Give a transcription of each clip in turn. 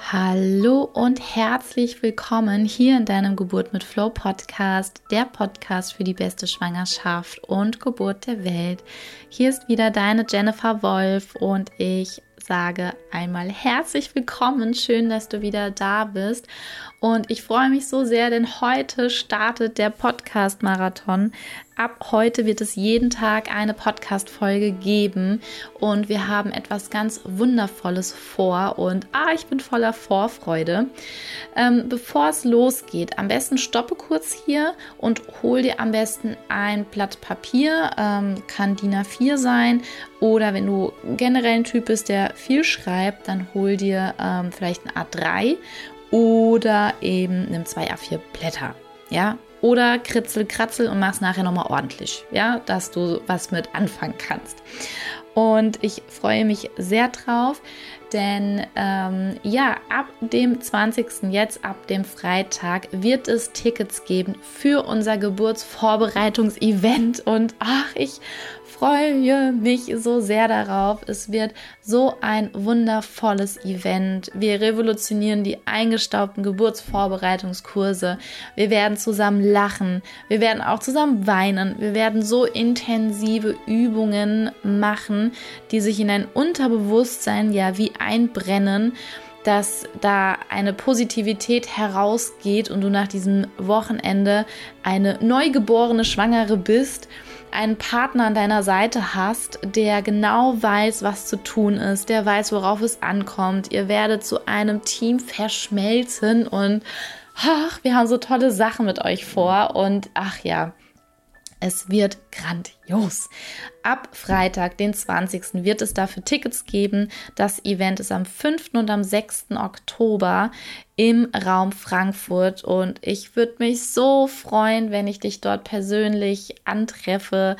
Hallo und herzlich willkommen hier in deinem Geburt mit Flow Podcast, der Podcast für die beste Schwangerschaft und Geburt der Welt. Hier ist wieder deine Jennifer Wolf und ich sage einmal herzlich willkommen. Schön, dass du wieder da bist. Und ich freue mich so sehr, denn heute startet der Podcast-Marathon. Ab heute wird es jeden Tag eine Podcast-Folge geben und wir haben etwas ganz Wundervolles vor und ah, ich bin voller Vorfreude. Ähm, bevor es losgeht, am besten stoppe kurz hier und hol dir am besten ein Blatt Papier, ähm, kann DIN A4 sein oder wenn du generell ein Typ bist, der viel schreibt, dann hol dir ähm, vielleicht ein A3 oder eben nimm zwei A4 Blätter. Ja, oder kritzel, kratzel und mach's nachher nochmal ordentlich, ja, dass du was mit anfangen kannst. Und ich freue mich sehr drauf, denn ähm, ja, ab dem 20. jetzt, ab dem Freitag, wird es Tickets geben für unser Geburtsvorbereitungsevent. Und ach, ich freue mich so sehr darauf. Es wird so ein wundervolles Event. Wir revolutionieren die eingestaubten Geburtsvorbereitungskurse. Wir werden zusammen lachen. Wir werden auch zusammen weinen. Wir werden so intensive Übungen machen, die sich in ein Unterbewusstsein ja wie einbrennen dass da eine Positivität herausgeht und du nach diesem Wochenende eine neugeborene Schwangere bist einen Partner an deiner Seite hast, der genau weiß, was zu tun ist, der weiß, worauf es ankommt. Ihr werdet zu einem Team verschmelzen und ach, wir haben so tolle Sachen mit euch vor und ach ja, es wird grandios. Ab Freitag, den 20. wird es dafür Tickets geben. Das Event ist am 5. und am 6. Oktober im Raum Frankfurt und ich würde mich so freuen, wenn ich dich dort persönlich antreffe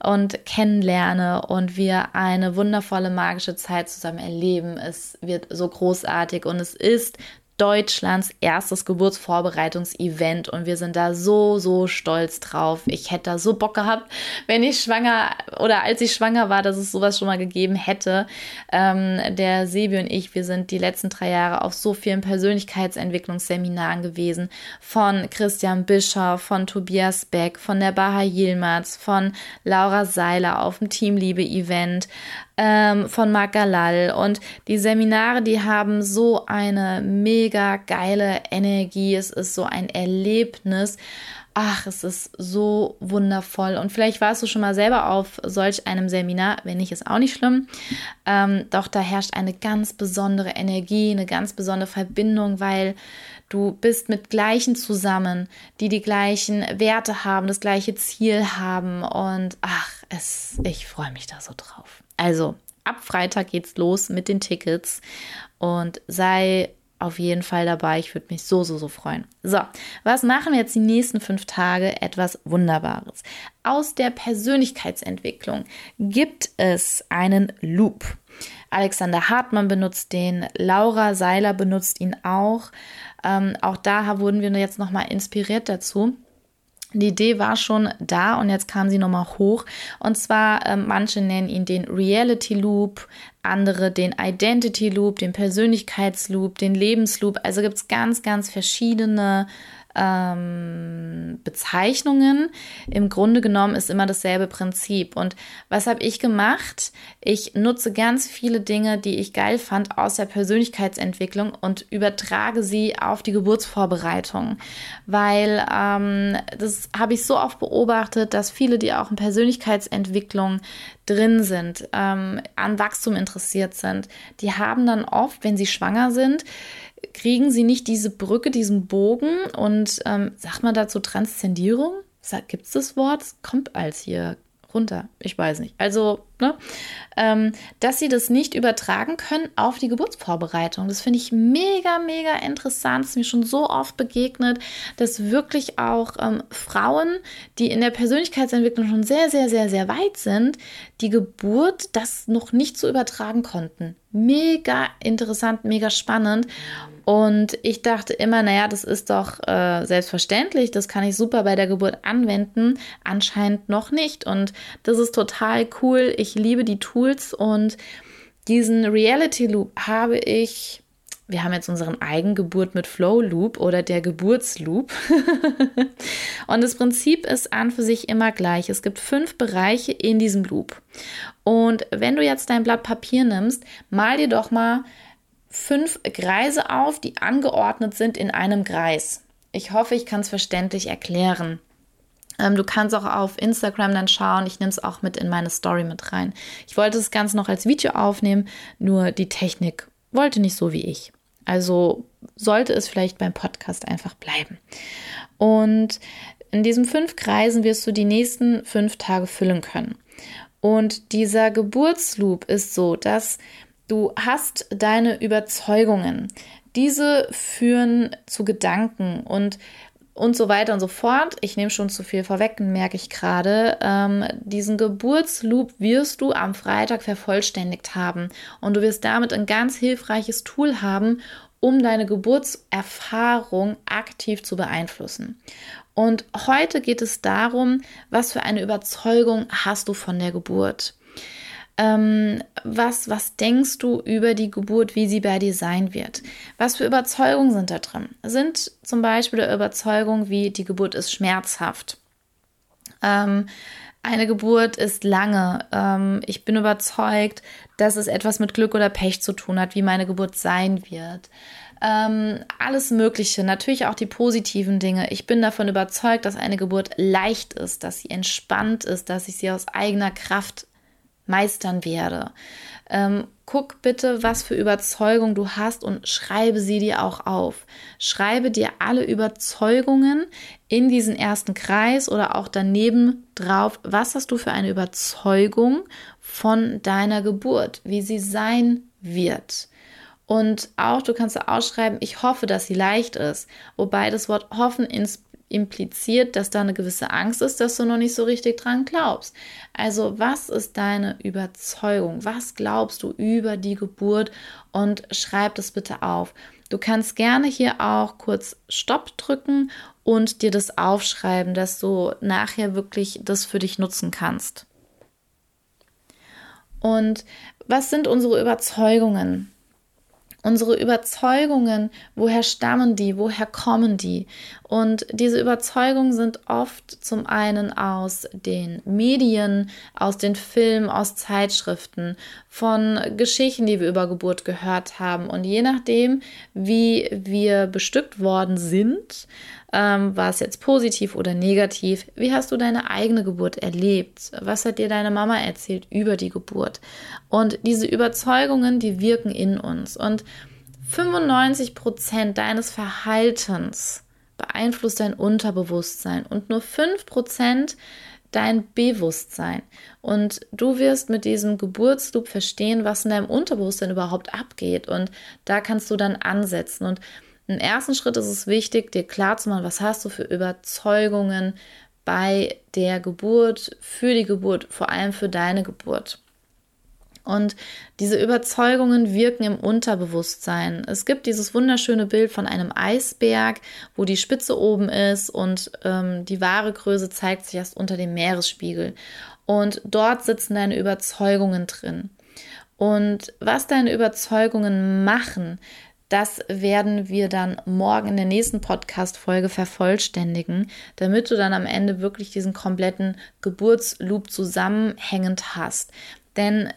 und kennenlerne und wir eine wundervolle magische Zeit zusammen erleben. Es wird so großartig und es ist Deutschlands erstes Geburtsvorbereitungsevent und wir sind da so, so stolz drauf. Ich hätte da so Bock gehabt, wenn ich schwanger oder als ich schwanger war, dass es sowas schon mal gegeben hätte. Ähm, der Sebi und ich, wir sind die letzten drei Jahre auf so vielen Persönlichkeitsentwicklungsseminaren gewesen. Von Christian Bischoff, von Tobias Beck, von der Baha Yilmaz, von Laura Seiler auf dem Teamliebe-Event, ähm, von Marc Galal. Und die Seminare, die haben so eine mega geile Energie. Es ist so ein Erlebnis. Ach, es ist so wundervoll. Und vielleicht warst du schon mal selber auf solch einem Seminar, wenn nicht, ist auch nicht schlimm. Ähm, doch da herrscht eine ganz besondere Energie, eine ganz besondere Verbindung, weil du bist mit Gleichen zusammen, die die gleichen Werte haben, das gleiche Ziel haben. Und ach, es, ich freue mich da so drauf. Also, ab Freitag geht's los mit den Tickets und sei auf jeden Fall dabei. Ich würde mich so, so, so freuen. So, was machen wir jetzt die nächsten fünf Tage? Etwas Wunderbares. Aus der Persönlichkeitsentwicklung gibt es einen Loop. Alexander Hartmann benutzt den, Laura Seiler benutzt ihn auch. Ähm, auch da wurden wir jetzt nochmal inspiriert dazu. Die Idee war schon da und jetzt kam sie nochmal hoch. Und zwar, äh, manche nennen ihn den Reality Loop, andere den Identity Loop, den Persönlichkeitsloop, den Lebensloop. Also gibt es ganz, ganz verschiedene ähm, Bezeichnungen. Im Grunde genommen ist immer dasselbe Prinzip. Und was habe ich gemacht? Ich nutze ganz viele Dinge, die ich geil fand aus der Persönlichkeitsentwicklung und übertrage sie auf die Geburtsvorbereitung. Weil ähm, das habe ich so oft beobachtet, dass viele, die auch in Persönlichkeitsentwicklung drin sind, ähm, an Wachstum interessiert sind, die haben dann oft, wenn sie schwanger sind, kriegen sie nicht diese Brücke, diesen Bogen und ähm, sagt man dazu Transzendierung? Gibt es das Wort? Es kommt als hier runter. Ich weiß nicht. Also, ne? Ähm, dass sie das nicht übertragen können auf die Geburtsvorbereitung. Das finde ich mega, mega interessant. Das ist mir schon so oft begegnet, dass wirklich auch ähm, Frauen, die in der Persönlichkeitsentwicklung schon sehr, sehr, sehr, sehr weit sind, die Geburt das noch nicht so übertragen konnten. Mega interessant, mega spannend. Und ich dachte immer, naja, das ist doch äh, selbstverständlich, das kann ich super bei der Geburt anwenden. Anscheinend noch nicht. Und das ist total cool. Ich liebe die Tools und diesen Reality Loop habe ich wir haben jetzt unseren Eigengeburt mit Flow Loop oder der Geburtsloop. und das Prinzip ist an für sich immer gleich. Es gibt fünf Bereiche in diesem Loop. Und wenn du jetzt dein Blatt Papier nimmst, mal dir doch mal fünf Kreise auf, die angeordnet sind in einem Kreis. Ich hoffe, ich kann es verständlich erklären. Ähm, du kannst auch auf Instagram dann schauen. Ich nehme es auch mit in meine Story mit rein. Ich wollte das Ganze noch als Video aufnehmen, nur die Technik wollte nicht so wie ich. Also sollte es vielleicht beim Podcast einfach bleiben. Und in diesen fünf Kreisen wirst du die nächsten fünf Tage füllen können. Und dieser Geburtsloop ist so, dass du hast deine Überzeugungen. Diese führen zu Gedanken und und so weiter und so fort. Ich nehme schon zu viel vorweg, merke ich gerade. Ähm, diesen Geburtsloop wirst du am Freitag vervollständigt haben und du wirst damit ein ganz hilfreiches Tool haben, um deine Geburtserfahrung aktiv zu beeinflussen. Und heute geht es darum, was für eine Überzeugung hast du von der Geburt? Ähm, was, was denkst du über die Geburt, wie sie bei dir sein wird? Was für Überzeugungen sind da drin? Sind zum Beispiel der Überzeugung, wie die Geburt ist schmerzhaft. Ähm, eine Geburt ist lange. Ähm, ich bin überzeugt, dass es etwas mit Glück oder Pech zu tun hat, wie meine Geburt sein wird. Ähm, alles Mögliche, natürlich auch die positiven Dinge. Ich bin davon überzeugt, dass eine Geburt leicht ist, dass sie entspannt ist, dass ich sie aus eigener Kraft meistern werde. Ähm, guck bitte, was für Überzeugung du hast und schreibe sie dir auch auf. Schreibe dir alle Überzeugungen in diesen ersten Kreis oder auch daneben drauf. Was hast du für eine Überzeugung von deiner Geburt, wie sie sein wird? Und auch, du kannst ausschreiben, ich hoffe, dass sie leicht ist. Wobei das Wort hoffen ins impliziert, dass da eine gewisse Angst ist, dass du noch nicht so richtig dran glaubst. Also was ist deine Überzeugung? Was glaubst du über die Geburt? Und schreib das bitte auf. Du kannst gerne hier auch kurz Stopp drücken und dir das aufschreiben, dass du nachher wirklich das für dich nutzen kannst. Und was sind unsere Überzeugungen? Unsere Überzeugungen, woher stammen die, woher kommen die? Und diese Überzeugungen sind oft zum einen aus den Medien, aus den Filmen, aus Zeitschriften, von Geschichten, die wir über Geburt gehört haben. Und je nachdem, wie wir bestückt worden sind, ähm, war es jetzt positiv oder negativ? Wie hast du deine eigene Geburt erlebt? Was hat dir deine Mama erzählt über die Geburt? Und diese Überzeugungen, die wirken in uns. Und 95 Prozent deines Verhaltens beeinflusst dein Unterbewusstsein und nur 5 Prozent dein Bewusstsein. Und du wirst mit diesem Geburtsloop verstehen, was in deinem Unterbewusstsein überhaupt abgeht. Und da kannst du dann ansetzen. Und im ersten Schritt ist es wichtig, dir klar zu machen, was hast du für Überzeugungen bei der Geburt, für die Geburt, vor allem für deine Geburt. Und diese Überzeugungen wirken im Unterbewusstsein. Es gibt dieses wunderschöne Bild von einem Eisberg, wo die Spitze oben ist und ähm, die wahre Größe zeigt sich erst unter dem Meeresspiegel. Und dort sitzen deine Überzeugungen drin. Und was deine Überzeugungen machen, das werden wir dann morgen in der nächsten Podcast-Folge vervollständigen, damit du dann am Ende wirklich diesen kompletten Geburtsloop zusammenhängend hast. Denn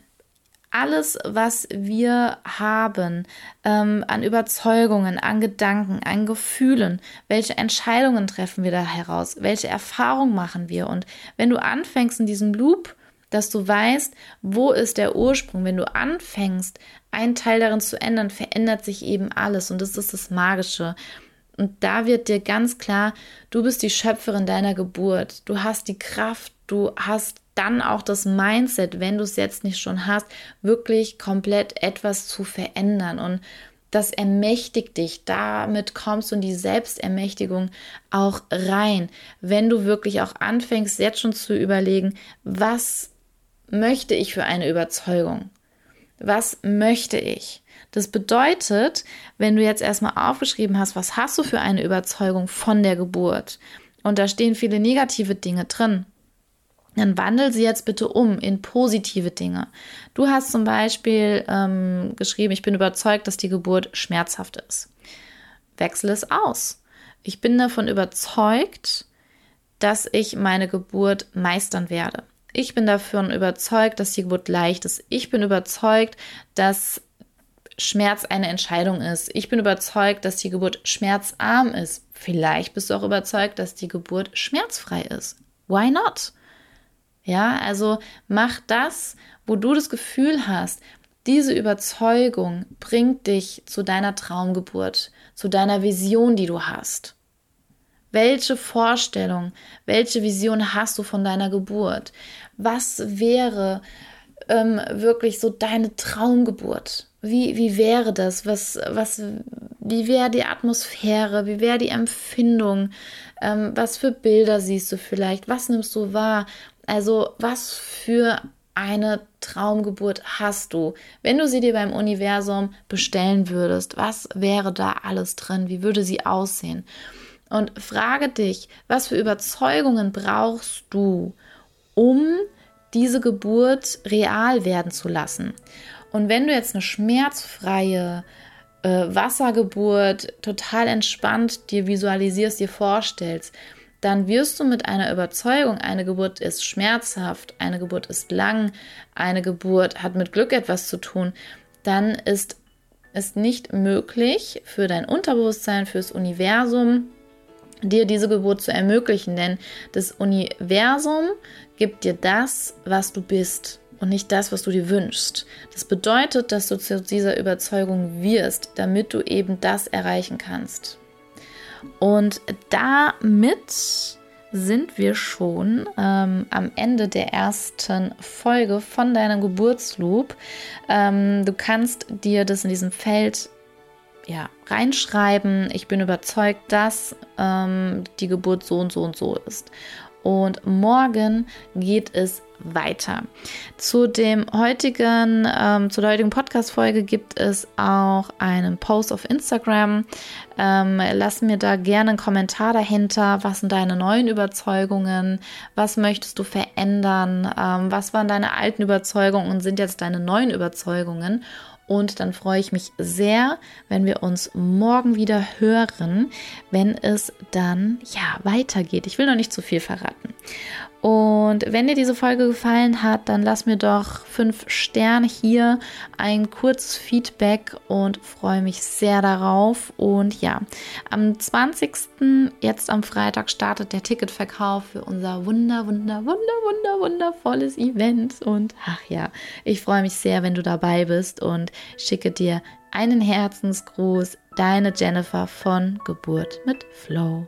alles, was wir haben ähm, an Überzeugungen, an Gedanken, an Gefühlen, welche Entscheidungen treffen wir da heraus, welche Erfahrungen machen wir. Und wenn du anfängst in diesem Loop, dass du weißt, wo ist der Ursprung. Wenn du anfängst, einen Teil darin zu ändern, verändert sich eben alles. Und das ist das Magische. Und da wird dir ganz klar, du bist die Schöpferin deiner Geburt. Du hast die Kraft, du hast dann auch das Mindset, wenn du es jetzt nicht schon hast, wirklich komplett etwas zu verändern. Und das ermächtigt dich. Damit kommst du in die Selbstermächtigung auch rein. Wenn du wirklich auch anfängst, jetzt schon zu überlegen, was möchte ich für eine Überzeugung? Was möchte ich? Das bedeutet, wenn du jetzt erstmal aufgeschrieben hast, was hast du für eine Überzeugung von der Geburt? Und da stehen viele negative Dinge drin dann wandel sie jetzt bitte um in positive Dinge. Du hast zum Beispiel ähm, geschrieben, ich bin überzeugt, dass die Geburt schmerzhaft ist. Wechsle es aus. Ich bin davon überzeugt, dass ich meine Geburt meistern werde. Ich bin davon überzeugt, dass die Geburt leicht ist. Ich bin überzeugt, dass Schmerz eine Entscheidung ist. Ich bin überzeugt, dass die Geburt schmerzarm ist. Vielleicht bist du auch überzeugt, dass die Geburt schmerzfrei ist. Why not? Ja, also mach das, wo du das Gefühl hast, diese Überzeugung bringt dich zu deiner Traumgeburt, zu deiner Vision, die du hast. Welche Vorstellung, welche Vision hast du von deiner Geburt? Was wäre ähm, wirklich so deine Traumgeburt? Wie, wie wäre das? Was, was, wie wäre die Atmosphäre? Wie wäre die Empfindung? Ähm, was für Bilder siehst du vielleicht? Was nimmst du wahr? Also, was für eine Traumgeburt hast du? Wenn du sie dir beim Universum bestellen würdest, was wäre da alles drin? Wie würde sie aussehen? Und frage dich, was für Überzeugungen brauchst du, um diese Geburt real werden zu lassen? Und wenn du jetzt eine schmerzfreie äh, Wassergeburt total entspannt dir visualisierst, dir vorstellst, dann wirst du mit einer Überzeugung, eine Geburt ist schmerzhaft, eine Geburt ist lang, eine Geburt hat mit Glück etwas zu tun, dann ist es nicht möglich für dein Unterbewusstsein, fürs Universum, dir diese Geburt zu ermöglichen, denn das Universum gibt dir das, was du bist und nicht das, was du dir wünschst. Das bedeutet, dass du zu dieser Überzeugung wirst, damit du eben das erreichen kannst. Und damit sind wir schon ähm, am Ende der ersten Folge von deinem Geburtsloop. Ähm, du kannst dir das in diesem Feld ja, reinschreiben. Ich bin überzeugt, dass ähm, die Geburt so und so und so ist. Und morgen geht es weiter. Zu dem heutigen, ähm, zu der heutigen Podcast-Folge gibt es auch einen Post auf Instagram. Ähm, lass mir da gerne einen Kommentar dahinter. Was sind deine neuen Überzeugungen? Was möchtest du verändern? Ähm, was waren deine alten Überzeugungen und sind jetzt deine neuen Überzeugungen? Und dann freue ich mich sehr, wenn wir uns morgen wieder hören, wenn es dann ja weitergeht. Ich will noch nicht zu viel verraten. Und wenn dir diese Folge gefallen hat, dann lass mir doch fünf Sterne hier, ein kurzes Feedback und freue mich sehr darauf. Und ja, am 20. jetzt am Freitag startet der Ticketverkauf für unser wunder, wunder, wunder, wunder, wundervolles Event. Und ach ja, ich freue mich sehr, wenn du dabei bist und schicke dir einen Herzensgruß, deine Jennifer von Geburt mit Flow.